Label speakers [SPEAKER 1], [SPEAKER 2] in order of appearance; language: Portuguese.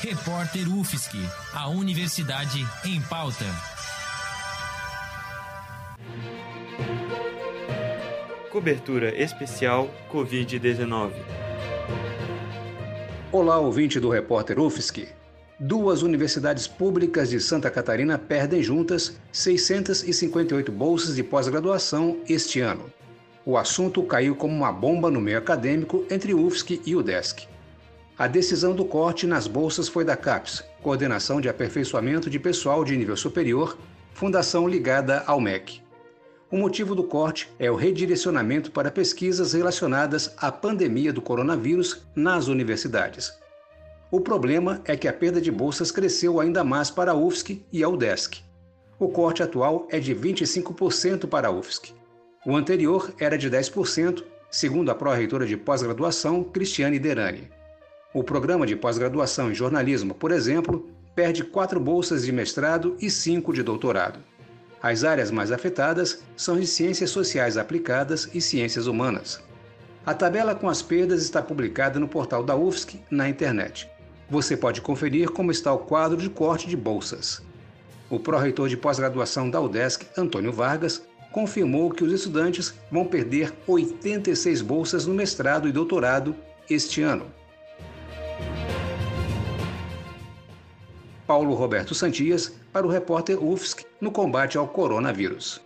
[SPEAKER 1] Repórter UFSC, a Universidade em Pauta.
[SPEAKER 2] Cobertura especial Covid-19.
[SPEAKER 3] Olá, ouvinte do Repórter UFSC. Duas universidades públicas de Santa Catarina perdem juntas 658 bolsas de pós-graduação este ano. O assunto caiu como uma bomba no meio acadêmico entre UFSC e UDESC. A decisão do corte nas bolsas foi da CAPES, Coordenação de Aperfeiçoamento de Pessoal de Nível Superior, fundação ligada ao MEC. O motivo do corte é o redirecionamento para pesquisas relacionadas à pandemia do coronavírus nas universidades. O problema é que a perda de bolsas cresceu ainda mais para a UFSC e a UDESC. O corte atual é de 25% para a UFSC. O anterior era de 10%, segundo a pró-reitora de pós-graduação, Cristiane Derani. O programa de pós-graduação em jornalismo, por exemplo, perde quatro bolsas de mestrado e cinco de doutorado. As áreas mais afetadas são de ciências sociais aplicadas e ciências humanas. A tabela com as perdas está publicada no portal da UFSC na internet. Você pode conferir como está o quadro de corte de bolsas. O pró-reitor de pós-graduação da UDESC, Antônio Vargas, confirmou que os estudantes vão perder 86 bolsas no mestrado e doutorado este ano. Paulo Roberto Santias para o repórter UFSC no combate ao coronavírus.